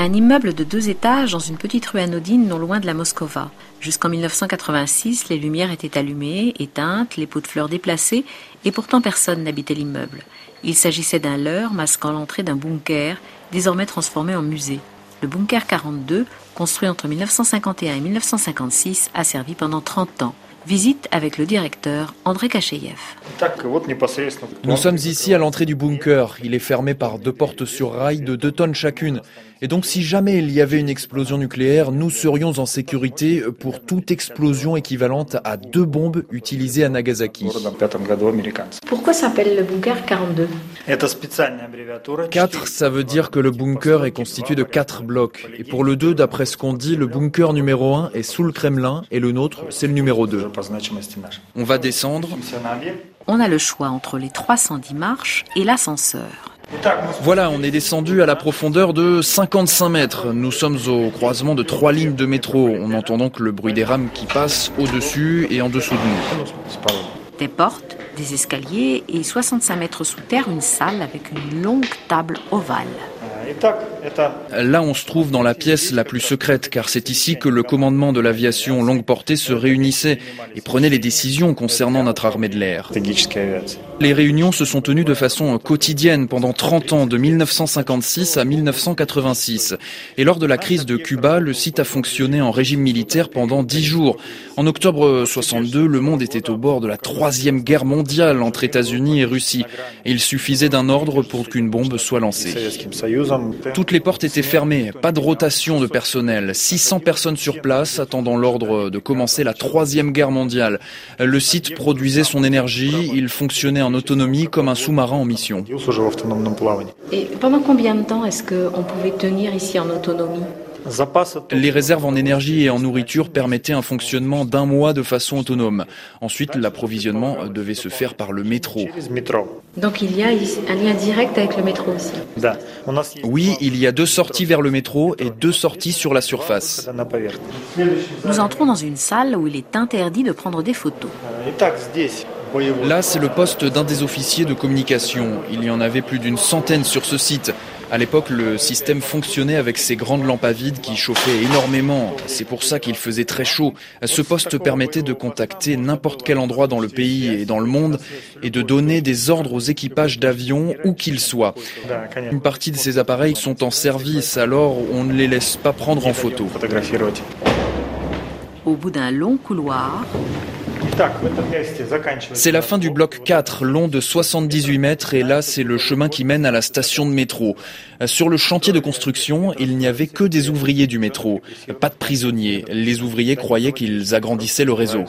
Un immeuble de deux étages dans une petite rue anodine non loin de la Moscova. Jusqu'en 1986, les lumières étaient allumées, éteintes, les pots de fleurs déplacés, et pourtant personne n'habitait l'immeuble. Il s'agissait d'un leurre masquant l'entrée d'un bunker, désormais transformé en musée. Le bunker 42, construit entre 1951 et 1956, a servi pendant 30 ans. Visite avec le directeur André Kacheyev. Nous sommes ici à l'entrée du bunker. Il est fermé par deux portes sur rail de 2 tonnes chacune. Et donc si jamais il y avait une explosion nucléaire, nous serions en sécurité pour toute explosion équivalente à deux bombes utilisées à Nagasaki. Pourquoi s'appelle le bunker 42 4, ça veut dire que le bunker est constitué de quatre blocs. Et pour le 2, d'après ce qu'on dit, le bunker numéro 1 est sous le Kremlin et le nôtre, c'est le numéro 2. On va descendre. On a le choix entre les 310 marches et l'ascenseur. Voilà, on est descendu à la profondeur de 55 mètres. Nous sommes au croisement de trois lignes de métro. On entend donc le bruit des rames qui passent au-dessus et en dessous de nous. Des portes, des escaliers et 65 mètres sous terre, une salle avec une longue table ovale. Là, on se trouve dans la pièce la plus secrète, car c'est ici que le commandement de l'aviation longue portée se réunissait et prenait les décisions concernant notre armée de l'air. Les réunions se sont tenues de façon quotidienne pendant 30 ans, de 1956 à 1986. Et lors de la crise de Cuba, le site a fonctionné en régime militaire pendant 10 jours. En octobre 62, le monde était au bord de la troisième guerre mondiale entre États-Unis et Russie. Il suffisait d'un ordre pour qu'une bombe soit lancée. Toutes les portes étaient fermées, pas de rotation de personnel, 600 personnes sur place attendant l'ordre de commencer la troisième guerre mondiale. Le site produisait son énergie, il fonctionnait en autonomie comme un sous-marin en mission. Et pendant combien de temps est-ce qu'on pouvait tenir ici en autonomie les réserves en énergie et en nourriture permettaient un fonctionnement d'un mois de façon autonome. Ensuite, l'approvisionnement devait se faire par le métro. Donc il y a un lien direct avec le métro aussi Oui, il y a deux sorties vers le métro et deux sorties sur la surface. Nous entrons dans une salle où il est interdit de prendre des photos. Là, c'est le poste d'un des officiers de communication. Il y en avait plus d'une centaine sur ce site. À l'époque, le système fonctionnait avec ces grandes lampes à vide qui chauffaient énormément. C'est pour ça qu'il faisait très chaud. Ce poste permettait de contacter n'importe quel endroit dans le pays et dans le monde et de donner des ordres aux équipages d'avions où qu'ils soient. Une partie de ces appareils sont en service, alors on ne les laisse pas prendre en photo. Au bout d'un long couloir, c'est la fin du bloc 4, long de 78 mètres, et là, c'est le chemin qui mène à la station de métro. Sur le chantier de construction, il n'y avait que des ouvriers du métro, pas de prisonniers. Les ouvriers croyaient qu'ils agrandissaient le réseau.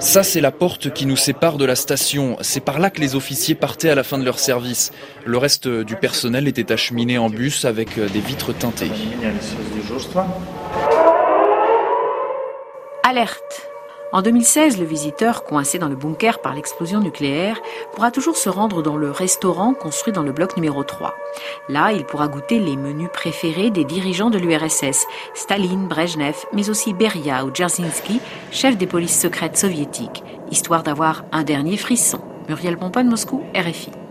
Ça, c'est la porte qui nous sépare de la station. C'est par là que les officiers partaient à la fin de leur service. Le reste du personnel était acheminé en bus avec des vitres teintées. Alerte en 2016, le visiteur, coincé dans le bunker par l'explosion nucléaire, pourra toujours se rendre dans le restaurant construit dans le bloc numéro 3. Là, il pourra goûter les menus préférés des dirigeants de l'URSS, Staline, Brezhnev, mais aussi Beria ou Dzerzhinsky, chef des polices secrètes soviétiques, histoire d'avoir un dernier frisson. Muriel Pompa Moscou, RFI.